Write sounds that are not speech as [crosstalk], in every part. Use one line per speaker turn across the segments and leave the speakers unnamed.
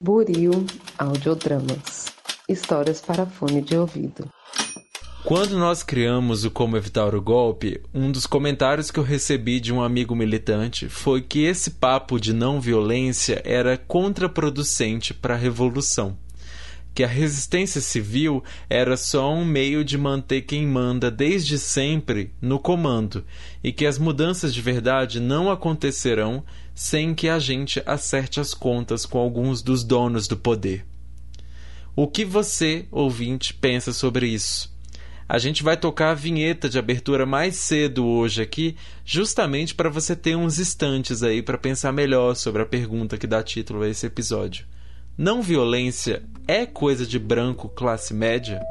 Buril Audiodramas Histórias para fone de ouvido.
Quando nós criamos o Como Evitar o Golpe, um dos comentários que eu recebi de um amigo militante foi que esse papo de não violência era contraproducente para a revolução. Que a resistência civil era só um meio de manter quem manda desde sempre no comando e que as mudanças de verdade não acontecerão sem que a gente acerte as contas com alguns dos donos do poder. O que você, ouvinte, pensa sobre isso? A gente vai tocar a vinheta de abertura mais cedo hoje aqui, justamente para você ter uns instantes aí para pensar melhor sobre a pergunta que dá título a esse episódio. Não violência é coisa de branco classe média?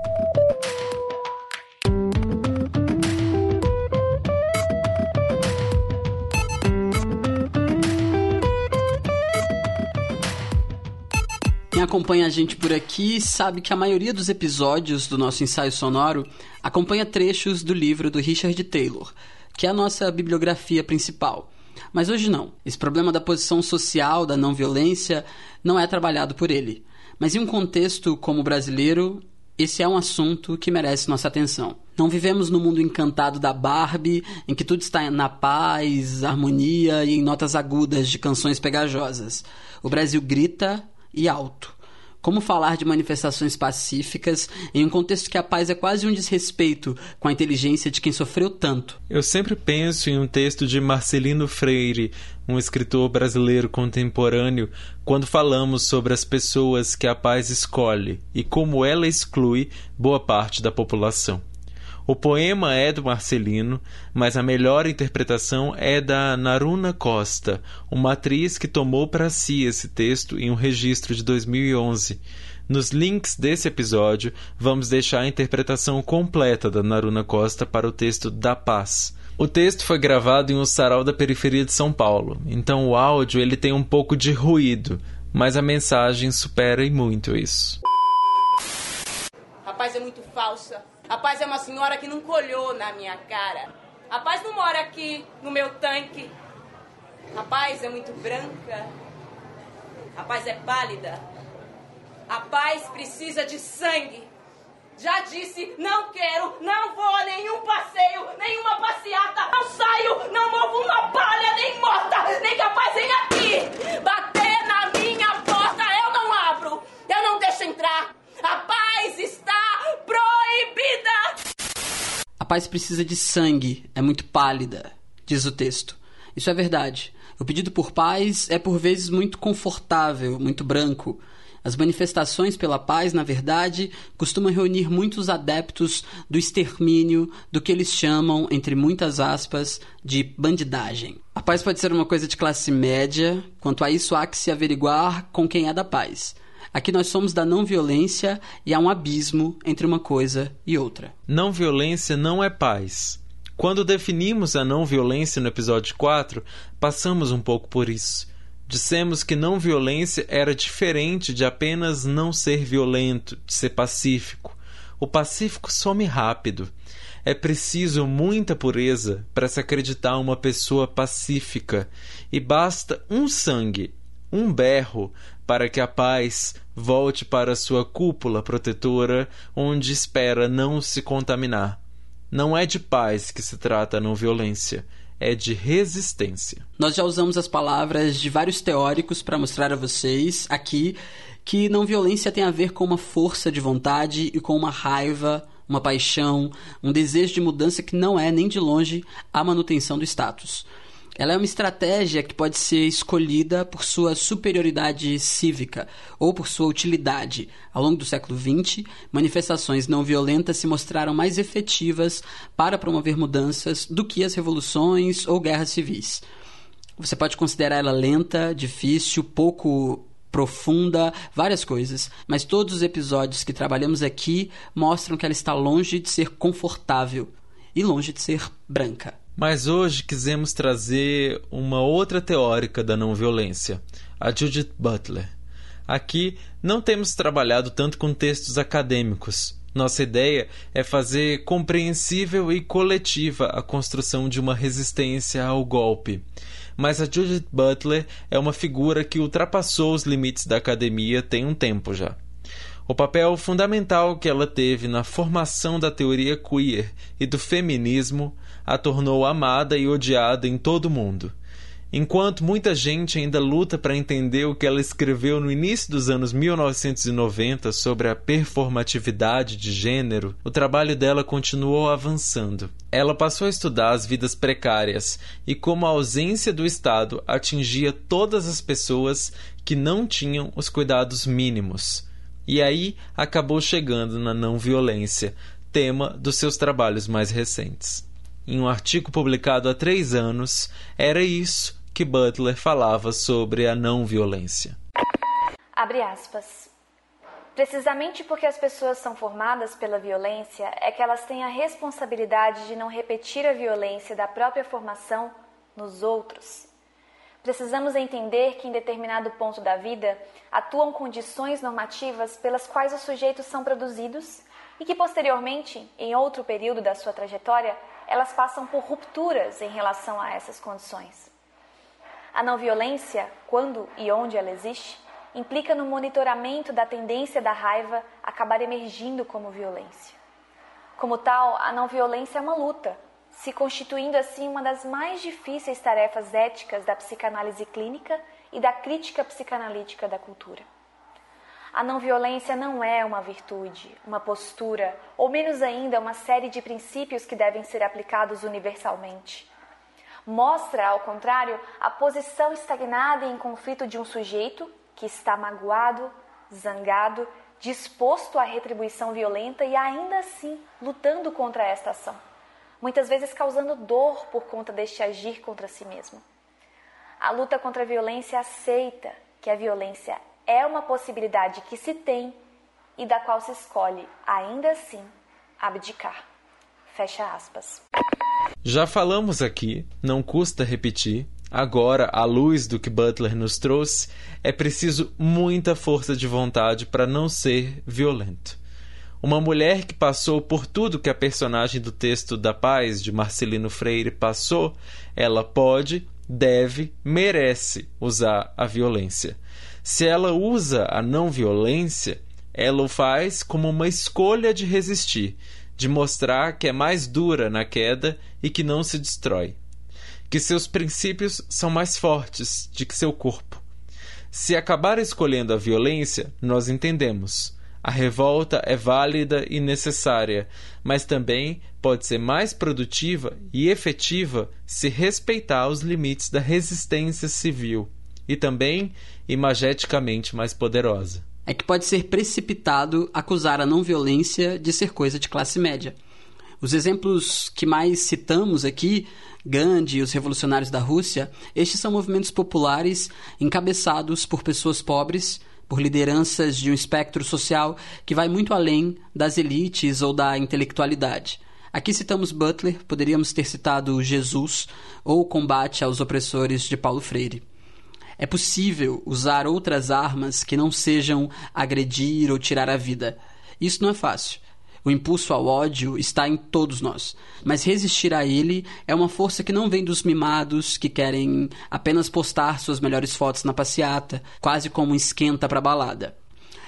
Quem acompanha a gente por aqui sabe que a maioria dos episódios do nosso ensaio sonoro acompanha trechos do livro do Richard Taylor, que é a nossa bibliografia principal. Mas hoje não. Esse problema da posição social, da não violência, não é trabalhado por ele. Mas em um contexto como o brasileiro, esse é um assunto que merece nossa atenção. Não vivemos no mundo encantado da Barbie, em que tudo está na paz, harmonia e em notas agudas de canções pegajosas. O Brasil grita, e alto. Como falar de manifestações pacíficas em um contexto que a paz é quase um desrespeito com a inteligência de quem sofreu tanto?
Eu sempre penso em um texto de Marcelino Freire, um escritor brasileiro contemporâneo, quando falamos sobre as pessoas que a paz escolhe e como ela exclui boa parte da população. O poema é do Marcelino, mas a melhor interpretação é da Naruna Costa, uma atriz que tomou para si esse texto em um registro de 2011. Nos links desse episódio, vamos deixar a interpretação completa da Naruna Costa para o texto Da Paz. O texto foi gravado em um sarau da periferia de São Paulo, então o áudio ele tem um pouco de ruído, mas a mensagem supera e muito isso.
A paz é muito falsa. A paz é uma senhora que nunca olhou na minha cara. A paz não mora aqui no meu tanque. A paz é muito branca. A paz é pálida. A paz precisa de sangue. Já disse, não quero, não vou a nenhum passeio, nenhuma passeata, não saio, não movo uma palha, nem morta, nem que a paz venha aqui. Bater na minha porta, eu não abro, eu não deixo entrar. A paz está proibida!
A paz precisa de sangue, é muito pálida, diz o texto. Isso é verdade. O pedido por paz é por vezes muito confortável, muito branco. As manifestações pela paz, na verdade, costumam reunir muitos adeptos do extermínio, do que eles chamam, entre muitas aspas, de bandidagem. A paz pode ser uma coisa de classe média, quanto a isso há que se averiguar com quem é da paz. Aqui nós somos da não violência e há um abismo entre uma coisa e outra.
Não violência não é paz. Quando definimos a não violência no episódio 4, passamos um pouco por isso. Dissemos que não violência era diferente de apenas não ser violento, de ser pacífico. O pacífico some rápido. É preciso muita pureza para se acreditar uma pessoa pacífica, e basta um sangue, um berro, para que a paz volte para sua cúpula protetora, onde espera não se contaminar. Não é de paz que se trata a não violência, é de resistência.
Nós já usamos as palavras de vários teóricos para mostrar a vocês aqui que não violência tem a ver com uma força de vontade e com uma raiva, uma paixão, um desejo de mudança que não é nem de longe a manutenção do status. Ela é uma estratégia que pode ser escolhida por sua superioridade cívica ou por sua utilidade. Ao longo do século XX, manifestações não violentas se mostraram mais efetivas para promover mudanças do que as revoluções ou guerras civis. Você pode considerar ela lenta, difícil, pouco profunda, várias coisas, mas todos os episódios que trabalhamos aqui mostram que ela está longe de ser confortável e longe de ser branca.
Mas hoje quisemos trazer uma outra teórica da não violência, a Judith Butler. Aqui não temos trabalhado tanto com textos acadêmicos. Nossa ideia é fazer compreensível e coletiva a construção de uma resistência ao golpe. mas a Judith Butler é uma figura que ultrapassou os limites da academia tem um tempo já. O papel fundamental que ela teve na formação da teoria queer e do feminismo a tornou amada e odiada em todo o mundo. Enquanto muita gente ainda luta para entender o que ela escreveu no início dos anos 1990 sobre a performatividade de gênero, o trabalho dela continuou avançando. Ela passou a estudar as vidas precárias e como a ausência do Estado atingia todas as pessoas que não tinham os cuidados mínimos. E aí acabou chegando na não violência, tema dos seus trabalhos mais recentes. Em um artigo publicado há três anos, era isso que Butler falava sobre a não violência.
Abre aspas. Precisamente porque as pessoas são formadas pela violência, é que elas têm a responsabilidade de não repetir a violência da própria formação nos outros. Precisamos entender que em determinado ponto da vida atuam condições normativas pelas quais os sujeitos são produzidos e que posteriormente, em outro período da sua trajetória, elas passam por rupturas em relação a essas condições. A não violência, quando e onde ela existe, implica no monitoramento da tendência da raiva acabar emergindo como violência. Como tal, a não violência é uma luta, se constituindo assim uma das mais difíceis tarefas éticas da psicanálise clínica e da crítica psicanalítica da cultura. A não violência não é uma virtude, uma postura, ou menos ainda, uma série de princípios que devem ser aplicados universalmente mostra, ao contrário, a posição estagnada em conflito de um sujeito que está magoado, zangado, disposto à retribuição violenta e ainda assim lutando contra esta ação, muitas vezes causando dor por conta deste agir contra si mesmo. A luta contra a violência aceita que a violência é uma possibilidade que se tem e da qual se escolhe, ainda assim, abdicar. Fecha aspas.
Já falamos aqui, não custa repetir. Agora, à luz do que Butler nos trouxe, é preciso muita força de vontade para não ser violento. Uma mulher que passou por tudo que a personagem do texto da Paz de Marcelino Freire passou, ela pode, deve, merece usar a violência. Se ela usa a não violência, ela o faz como uma escolha de resistir, de mostrar que é mais dura na queda e que não se destrói, que seus princípios são mais fortes de que seu corpo. Se acabar escolhendo a violência, nós entendemos. A revolta é válida e necessária, mas também pode ser mais produtiva e efetiva se respeitar os limites da resistência civil e também imageticamente mais poderosa
é que pode ser precipitado acusar a não violência de ser coisa de classe média. Os exemplos que mais citamos aqui, Gandhi e os revolucionários da Rússia, estes são movimentos populares encabeçados por pessoas pobres, por lideranças de um espectro social que vai muito além das elites ou da intelectualidade. Aqui citamos Butler, poderíamos ter citado Jesus ou o combate aos opressores de Paulo Freire. É possível usar outras armas que não sejam agredir ou tirar a vida. Isso não é fácil. O impulso ao ódio está em todos nós, mas resistir a ele é uma força que não vem dos mimados que querem apenas postar suas melhores fotos na passeata, quase como um esquenta para balada.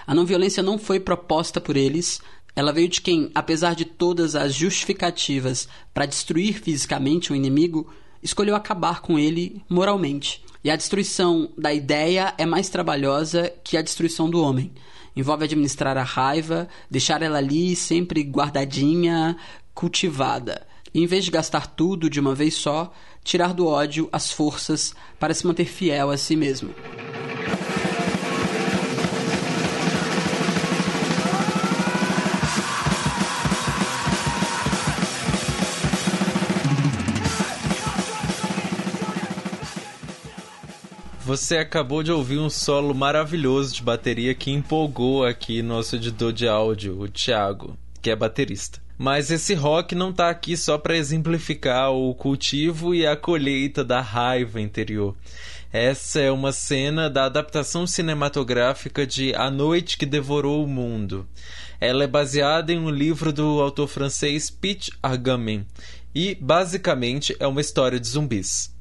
A não violência não foi proposta por eles, ela veio de quem, apesar de todas as justificativas para destruir fisicamente o inimigo, escolheu acabar com ele moralmente. E a destruição da ideia é mais trabalhosa que a destruição do homem. Envolve administrar a raiva, deixar ela ali sempre guardadinha, cultivada. E, em vez de gastar tudo de uma vez só, tirar do ódio as forças para se manter fiel a si mesmo.
Você acabou de ouvir um solo maravilhoso de bateria que empolgou aqui nosso editor de áudio, o Thiago, que é baterista. Mas esse rock não tá aqui só para exemplificar o cultivo e a colheita da raiva interior. Essa é uma cena da adaptação cinematográfica de A Noite que Devorou o Mundo. Ela é baseada em um livro do autor francês Pete Argamin e, basicamente, é uma história de zumbis.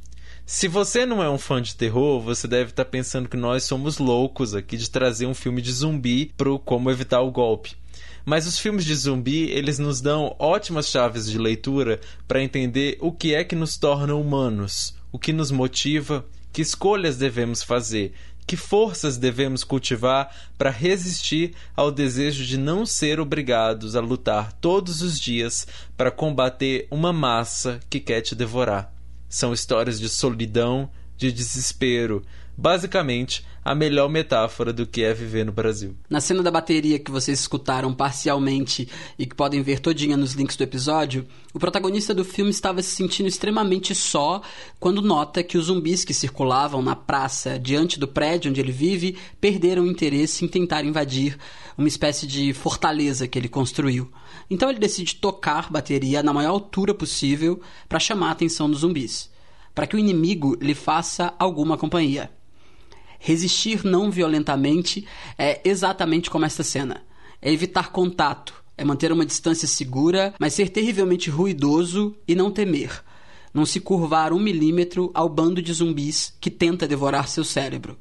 Se você não é um fã de terror, você deve estar tá pensando que nós somos loucos aqui de trazer um filme de zumbi pro Como Evitar o Golpe. Mas os filmes de zumbi, eles nos dão ótimas chaves de leitura para entender o que é que nos torna humanos, o que nos motiva, que escolhas devemos fazer, que forças devemos cultivar para resistir ao desejo de não ser obrigados a lutar todos os dias para combater uma massa que quer te devorar. São histórias de solidão, de desespero. Basicamente, a melhor metáfora do que é viver no Brasil.
Na cena da bateria que vocês escutaram parcialmente e que podem ver todinha nos links do episódio, o protagonista do filme estava se sentindo extremamente só quando nota que os zumbis que circulavam na praça diante do prédio onde ele vive perderam o interesse em tentar invadir uma espécie de fortaleza que ele construiu. Então ele decide tocar bateria na maior altura possível para chamar a atenção dos zumbis, para que o inimigo lhe faça alguma companhia. Resistir não violentamente é exatamente como esta cena. É evitar contato, é manter uma distância segura, mas ser terrivelmente ruidoso e não temer. Não se curvar um milímetro ao bando de zumbis que tenta devorar seu cérebro.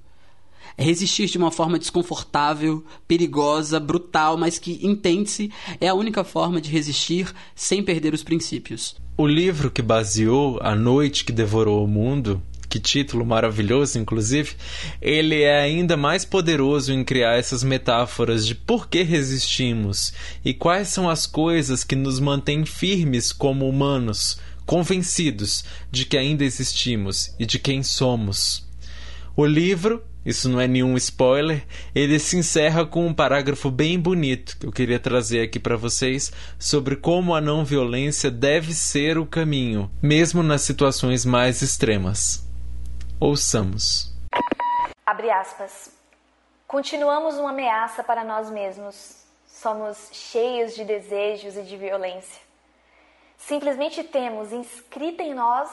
É resistir de uma forma desconfortável, perigosa, brutal, mas que, entende-se, é a única forma de resistir sem perder os princípios.
O livro que baseou A Noite que Devorou o Mundo que título maravilhoso, inclusive, ele é ainda mais poderoso em criar essas metáforas de por que resistimos e quais são as coisas que nos mantêm firmes como humanos, convencidos de que ainda existimos e de quem somos. O livro isso não é nenhum spoiler, ele se encerra com um parágrafo bem bonito que eu queria trazer aqui para vocês sobre como a não violência deve ser o caminho, mesmo nas situações mais extremas. Ouçamos.
Abre aspas. Continuamos uma ameaça para nós mesmos. Somos cheios de desejos e de violência. Simplesmente temos inscrita em nós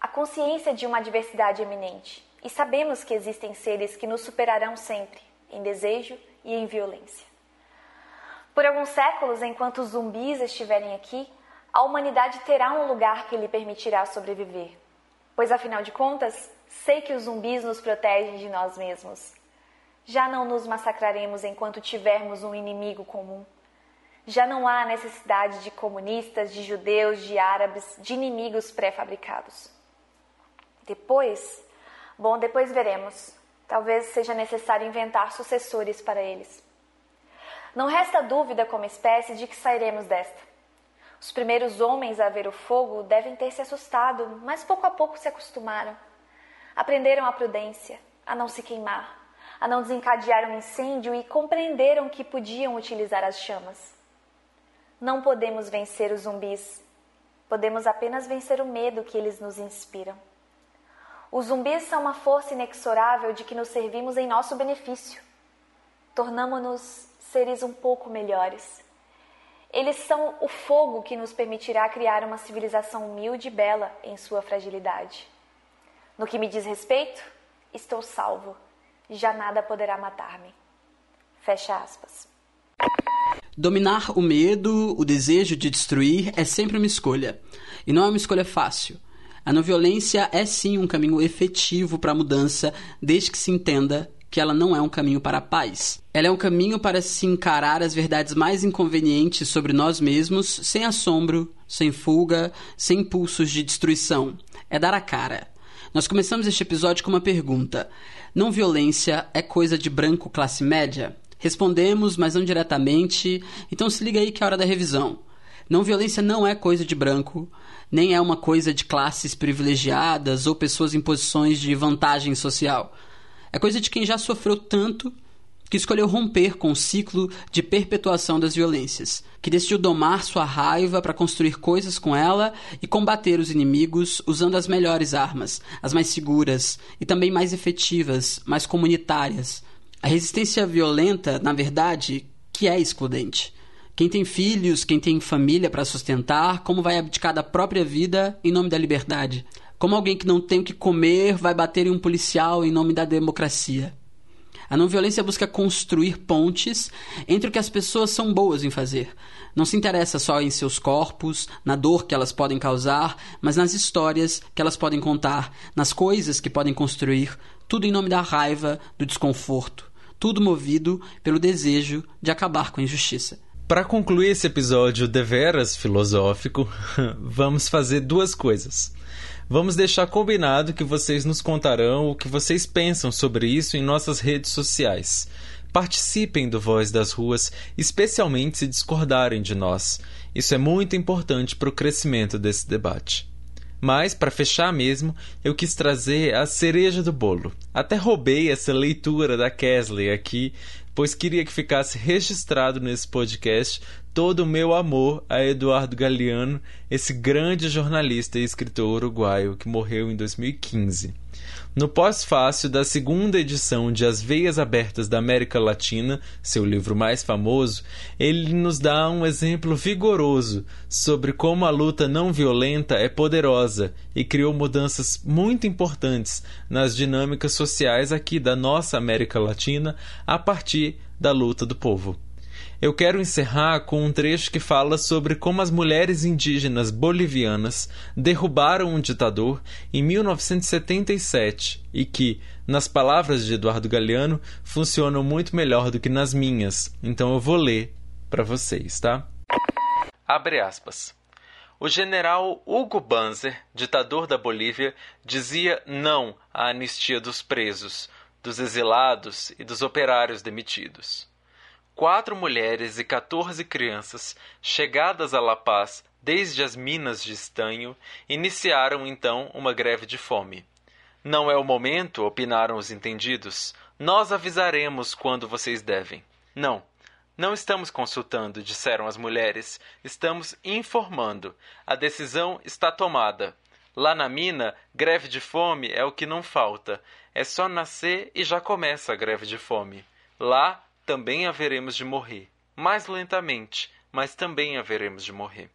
a consciência de uma adversidade eminente e sabemos que existem seres que nos superarão sempre em desejo e em violência. Por alguns séculos, enquanto os zumbis estiverem aqui, a humanidade terá um lugar que lhe permitirá sobreviver. Pois afinal de contas, sei que os zumbis nos protegem de nós mesmos. Já não nos massacraremos enquanto tivermos um inimigo comum. Já não há necessidade de comunistas, de judeus, de árabes, de inimigos pré-fabricados. Depois, Bom, depois veremos. Talvez seja necessário inventar sucessores para eles. Não resta dúvida, como espécie, de que sairemos desta. Os primeiros homens a ver o fogo devem ter se assustado, mas pouco a pouco se acostumaram. Aprenderam a prudência, a não se queimar, a não desencadear um incêndio e compreenderam que podiam utilizar as chamas. Não podemos vencer os zumbis, podemos apenas vencer o medo que eles nos inspiram. Os zumbis são uma força inexorável de que nos servimos em nosso benefício. Tornamo-nos seres um pouco melhores. Eles são o fogo que nos permitirá criar uma civilização humilde e bela em sua fragilidade. No que me diz respeito, estou salvo. Já nada poderá matar-me. Fecha aspas.
Dominar o medo, o desejo de destruir é sempre uma escolha. E não é uma escolha fácil. A não violência é sim um caminho efetivo para a mudança, desde que se entenda que ela não é um caminho para a paz. Ela é um caminho para se encarar as verdades mais inconvenientes sobre nós mesmos, sem assombro, sem fuga, sem impulsos de destruição. É dar a cara. Nós começamos este episódio com uma pergunta: Não violência é coisa de branco classe média? Respondemos, mas não diretamente, então se liga aí que é hora da revisão. Não violência não é coisa de branco, nem é uma coisa de classes privilegiadas ou pessoas em posições de vantagem social. É coisa de quem já sofreu tanto que escolheu romper com o ciclo de perpetuação das violências, que decidiu domar sua raiva para construir coisas com ela e combater os inimigos usando as melhores armas, as mais seguras e também mais efetivas, mais comunitárias. A resistência violenta, na verdade, que é excludente. Quem tem filhos, quem tem família para sustentar, como vai abdicar da própria vida em nome da liberdade? Como alguém que não tem o que comer vai bater em um policial em nome da democracia? A não violência busca construir pontes entre o que as pessoas são boas em fazer. Não se interessa só em seus corpos, na dor que elas podem causar, mas nas histórias que elas podem contar, nas coisas que podem construir, tudo em nome da raiva, do desconforto, tudo movido pelo desejo de acabar com a injustiça.
Para concluir esse episódio deveras filosófico, [laughs] vamos fazer duas coisas. Vamos deixar combinado que vocês nos contarão o que vocês pensam sobre isso em nossas redes sociais. Participem do Voz das Ruas, especialmente se discordarem de nós. Isso é muito importante para o crescimento desse debate. Mas, para fechar mesmo, eu quis trazer a cereja do bolo. Até roubei essa leitura da Kesley aqui, pois queria que ficasse registrado nesse podcast todo o meu amor a Eduardo Galeano, esse grande jornalista e escritor uruguaio que morreu em 2015. No pós-fácil da segunda edição de As Veias Abertas da América Latina, seu livro mais famoso, ele nos dá um exemplo vigoroso sobre como a luta não violenta é poderosa e criou mudanças muito importantes nas dinâmicas sociais aqui da nossa América Latina a partir da luta do povo. Eu quero encerrar com um trecho que fala sobre como as mulheres indígenas bolivianas derrubaram um ditador em 1977 e que, nas palavras de Eduardo Galeano, funcionam muito melhor do que nas minhas. Então eu vou ler para vocês, tá? Abre aspas. O general Hugo Banzer, ditador da Bolívia, dizia não à anistia dos presos, dos exilados e dos operários demitidos quatro mulheres e 14 crianças, chegadas a La Paz desde as minas de estanho, iniciaram então uma greve de fome. Não é o momento, opinaram os entendidos. Nós avisaremos quando vocês devem. Não, não estamos consultando, disseram as mulheres. Estamos informando. A decisão está tomada. Lá na mina, greve de fome é o que não falta. É só nascer e já começa a greve de fome. Lá, também haveremos de morrer, mais lentamente, mas também haveremos de morrer.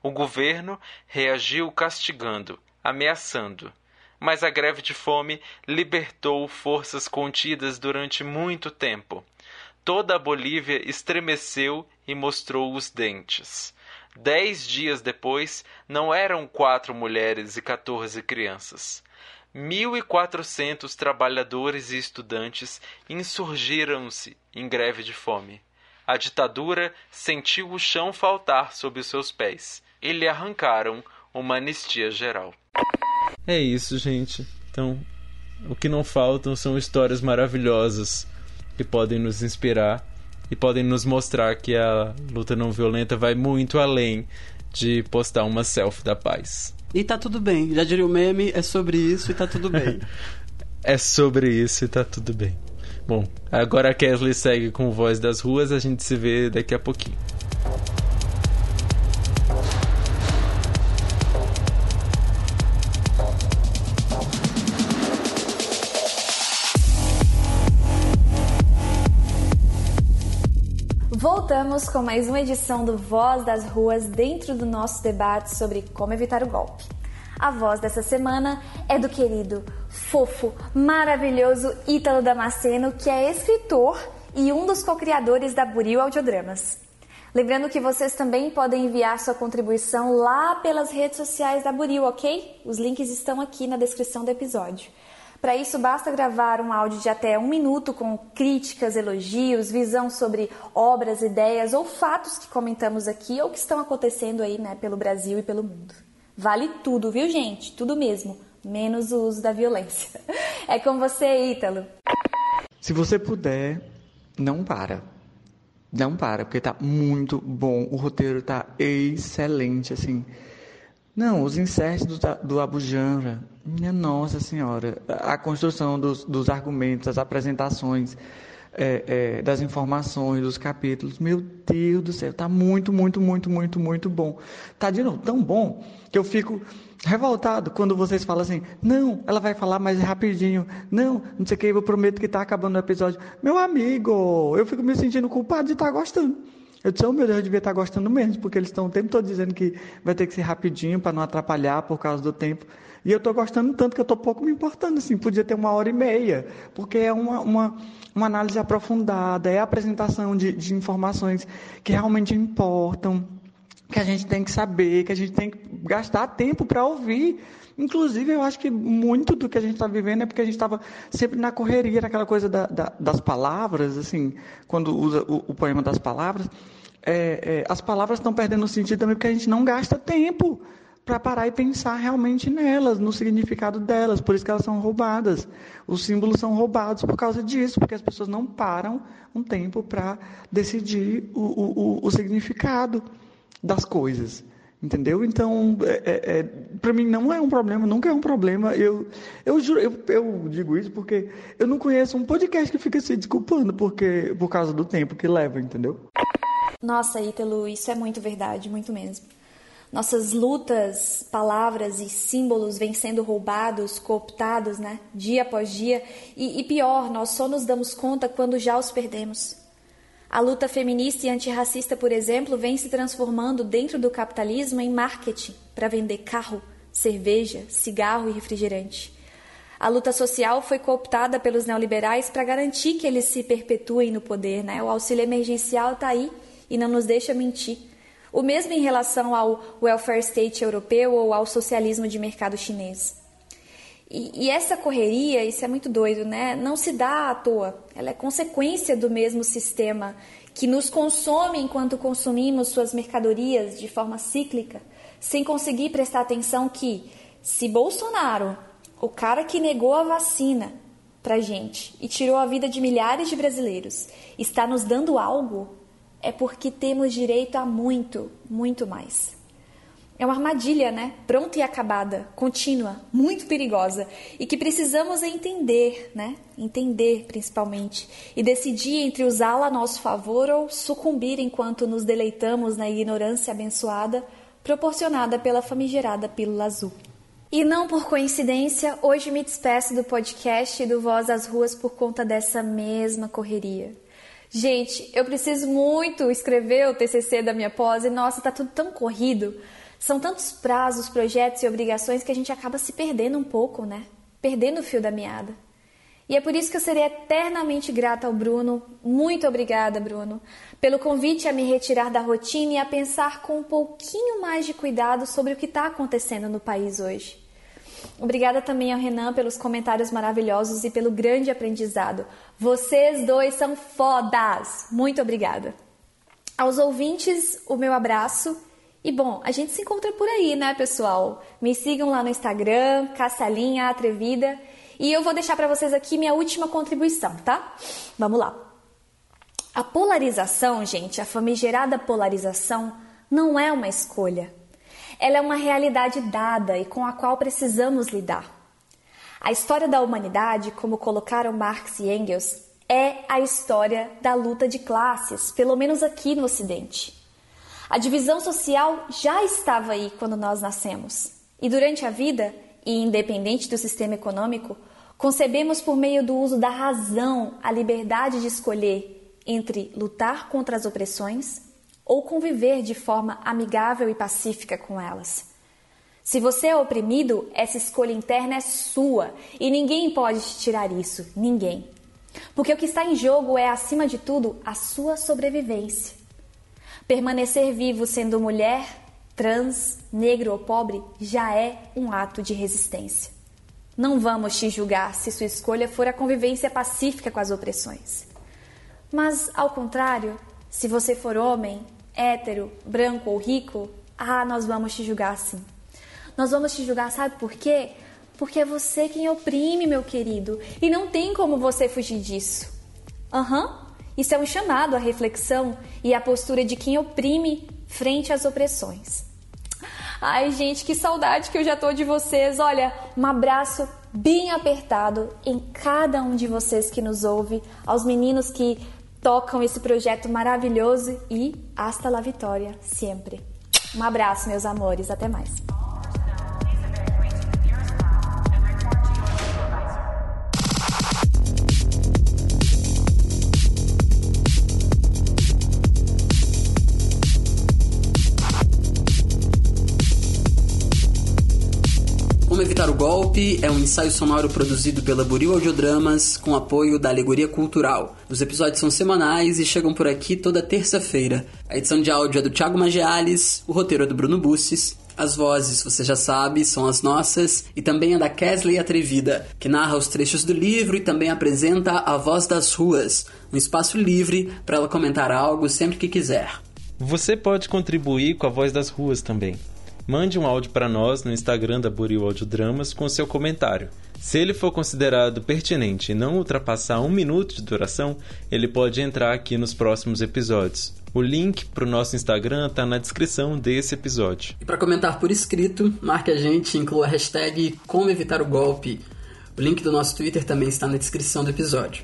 O governo reagiu castigando, ameaçando, mas a greve de fome libertou forças contidas durante muito tempo. Toda a Bolívia estremeceu e mostrou os dentes. Dez dias depois, não eram quatro mulheres e quatorze crianças. 1.400 trabalhadores e estudantes insurgiram-se em greve de fome. A ditadura sentiu o chão faltar sob os seus pés e lhe arrancaram uma anistia geral. É isso, gente. Então, o que não faltam são histórias maravilhosas que podem nos inspirar e podem nos mostrar que a luta não violenta vai muito além de postar uma selfie da paz.
E tá tudo bem. Já diria o meme, é sobre isso e tá tudo bem. [laughs]
é sobre isso e tá tudo bem. Bom, agora a Kesley segue com Voz das Ruas, a gente se vê daqui a pouquinho.
Voltamos com mais uma edição do Voz das Ruas dentro do nosso debate sobre como evitar o golpe. A voz dessa semana é do querido, fofo, maravilhoso Ítalo Damasceno, que é escritor e um dos co-criadores da Buril Audiodramas. Lembrando que vocês também podem enviar sua contribuição lá pelas redes sociais da Buril, ok? Os links estão aqui na descrição do episódio. Para isso, basta gravar um áudio de até um minuto com críticas, elogios, visão sobre obras, ideias ou fatos que comentamos aqui ou que estão acontecendo aí né, pelo Brasil e pelo mundo. Vale tudo, viu, gente? Tudo mesmo, menos o uso da violência. [laughs] É com você, Ítalo.
Se você puder, não para. Não para, porque tá muito bom. O roteiro tá excelente, assim. Não, os inserts do, do Abu Janra, minha Nossa Senhora, a construção dos, dos argumentos, as apresentações, é, é, das informações, dos capítulos, meu Deus do céu, tá muito, muito, muito, muito, muito bom. Tá de novo tão bom que eu fico revoltado quando vocês falam assim, não, ela vai falar mais rapidinho, não, não sei o que, eu prometo que tá acabando o episódio. Meu amigo, eu fico me sentindo culpado de estar tá gostando. Eu disse, oh meu Deus, eu devia estar gostando menos, porque eles estão o tempo todo dizendo que vai ter que ser rapidinho para não atrapalhar por causa do tempo. E eu estou gostando tanto que eu estou pouco me importando, assim, podia ter uma hora e meia, porque é uma, uma, uma análise aprofundada, é a apresentação de, de informações que realmente importam, que a gente tem que saber, que a gente tem que gastar tempo para ouvir. Inclusive, eu acho que muito do que a gente está vivendo é porque a gente estava sempre na correria, naquela coisa da, da, das palavras, assim, quando usa o, o poema das palavras, é, é, as palavras estão perdendo sentido também porque a gente não gasta tempo para parar e pensar realmente nelas, no significado delas, por isso que elas são roubadas. Os símbolos são roubados por causa disso, porque as pessoas não param um tempo para decidir o, o, o, significado das coisas. Entendeu? Então, é, é, é para mim não é um problema, nunca é um problema. Eu, eu juro, eu, eu, digo isso porque eu não conheço um podcast que fica se desculpando porque, por causa do tempo que leva, entendeu?
Nossa, Ítalo, isso é muito verdade, muito mesmo. Nossas lutas, palavras e símbolos vêm sendo roubados, cooptados, né? Dia após dia. E, e pior, nós só nos damos conta quando já os perdemos. A luta feminista e antirracista, por exemplo, vem se transformando dentro do capitalismo em marketing para vender carro, cerveja, cigarro e refrigerante. A luta social foi cooptada pelos neoliberais para garantir que eles se perpetuem no poder. Né? O auxílio emergencial está aí e não nos deixa mentir. O mesmo em relação ao welfare state europeu ou ao socialismo de mercado chinês. E, e, essa correria, isso é muito doido, né? Não se dá à toa. Ela é consequência do mesmo sistema que nos consome enquanto consumimos suas mercadorias de forma cíclica, sem conseguir prestar atenção que, se Bolsonaro, o cara que negou a vacina pra gente e tirou a vida de milhares de brasileiros, está nos dando algo é porque temos direito a muito, muito mais. É uma armadilha, né? Pronta e acabada, contínua, muito perigosa e que precisamos entender, né? Entender principalmente e decidir entre usá-la a nosso favor ou sucumbir enquanto nos deleitamos na ignorância abençoada proporcionada pela famigerada pílula azul. E não por coincidência, hoje me despeço do podcast e do Voz às Ruas por conta dessa mesma correria. Gente, eu preciso muito escrever o TCC da minha pós e nossa, tá tudo tão corrido. São tantos prazos, projetos e obrigações que a gente acaba se perdendo um pouco, né? Perdendo o fio da meada. E é por isso que eu serei eternamente grata ao Bruno. Muito obrigada, Bruno, pelo convite a me retirar da rotina e a pensar com um pouquinho mais de cuidado sobre o que está acontecendo no país hoje. Obrigada também ao Renan pelos comentários maravilhosos e pelo grande aprendizado. Vocês dois são fodas! Muito obrigada. Aos ouvintes, o meu abraço. E bom, a gente se encontra por aí, né, pessoal? Me sigam lá no Instagram, Cassalinha Atrevida. E eu vou deixar para vocês aqui minha última contribuição, tá? Vamos lá. A polarização, gente, a famigerada polarização, não é uma escolha ela é uma realidade dada e com a qual precisamos lidar. A história da humanidade, como colocaram Marx e Engels, é a história da luta de classes, pelo menos aqui no Ocidente. A divisão social já estava aí quando nós nascemos. E durante a vida, e independente do sistema econômico, concebemos por meio do uso da razão a liberdade de escolher entre lutar contra as opressões ou conviver de forma amigável e pacífica com elas. Se você é oprimido, essa escolha interna é sua e ninguém pode te tirar isso, ninguém. Porque o que está em jogo é, acima de tudo, a sua sobrevivência. Permanecer vivo sendo mulher, trans, negro ou pobre já é um ato de resistência. Não vamos te julgar se sua escolha for a convivência pacífica com as opressões. Mas, ao contrário, se você for homem, hétero, branco ou rico, ah, nós vamos te julgar assim. Nós vamos te julgar, sabe por quê? Porque é você quem oprime, meu querido, e não tem como você fugir disso. Aham, uhum. Isso é um chamado à reflexão e à postura de quem oprime frente às opressões. Ai, gente, que saudade que eu já tô de vocês. Olha, um abraço bem apertado em cada um de vocês que nos ouve, aos meninos que tocam esse projeto maravilhoso e hasta la vitória sempre. Um abraço, meus amores, até mais.
O Golpe é um ensaio sonoro produzido pela Buril Audiodramas com apoio da Alegoria Cultural. Os episódios são semanais e chegam por aqui toda terça-feira. A edição de áudio é do Thiago Magiales, o roteiro é do Bruno Bussis, as vozes, você já sabe, são as nossas e também a da Kesley Atrevida, que narra os trechos do livro e também apresenta A Voz das Ruas, um espaço livre para ela comentar algo sempre que quiser.
Você pode contribuir com a Voz das Ruas também. Mande um áudio para nós no Instagram da Buril Audiodramas com seu comentário. Se ele for considerado pertinente e não ultrapassar um minuto de duração, ele pode entrar aqui nos próximos episódios. O link para o nosso Instagram está na descrição desse episódio.
E para comentar por escrito, marque a gente inclua a hashtag Como Evitar o Golpe. O link do nosso Twitter também está na descrição do episódio.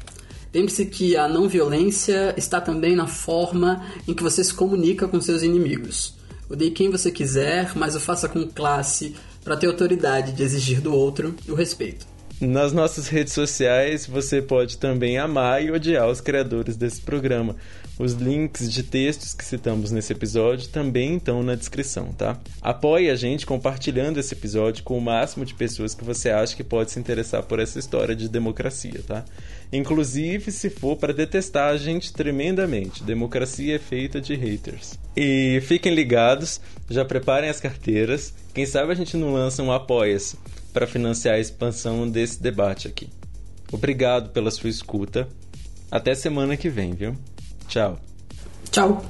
Lembre-se que a não violência está também na forma em que você se comunica com seus inimigos. Odeie quem você quiser, mas o faça com classe para ter autoridade de exigir do outro o respeito.
Nas nossas redes sociais você pode também amar e odiar os criadores desse programa. Os links de textos que citamos nesse episódio também estão na descrição, tá? Apoie a gente compartilhando esse episódio com o máximo de pessoas que você acha que pode se interessar por essa história de democracia, tá? Inclusive se for para detestar a gente tremendamente. Democracia é feita de haters. E fiquem ligados, já preparem as carteiras. Quem sabe a gente não lança um apoia-se para financiar a expansão desse debate aqui. Obrigado pela sua escuta. Até semana que vem, viu? Tchau.
Tchau.